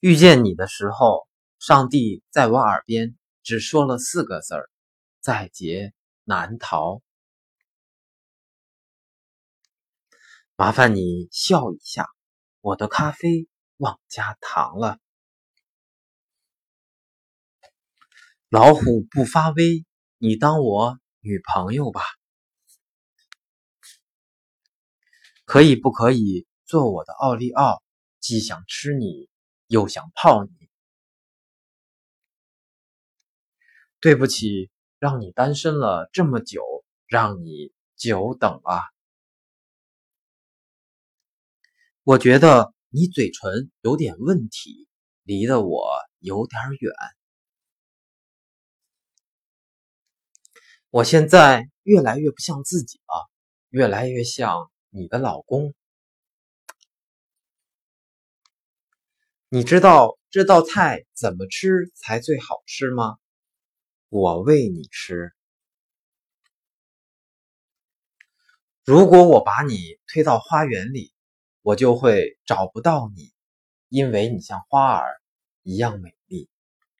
遇见你的时候，上帝在我耳边只说了四个字儿：“在劫难逃。”麻烦你笑一下，我的咖啡忘加糖了。老虎不发威，你当我女朋友吧？可以不可以做我的奥利奥？既想吃你。又想泡你，对不起，让你单身了这么久，让你久等了。我觉得你嘴唇有点问题，离得我有点远。我现在越来越不像自己了，越来越像你的老公。你知道这道菜怎么吃才最好吃吗？我喂你吃。如果我把你推到花园里，我就会找不到你，因为你像花儿一样美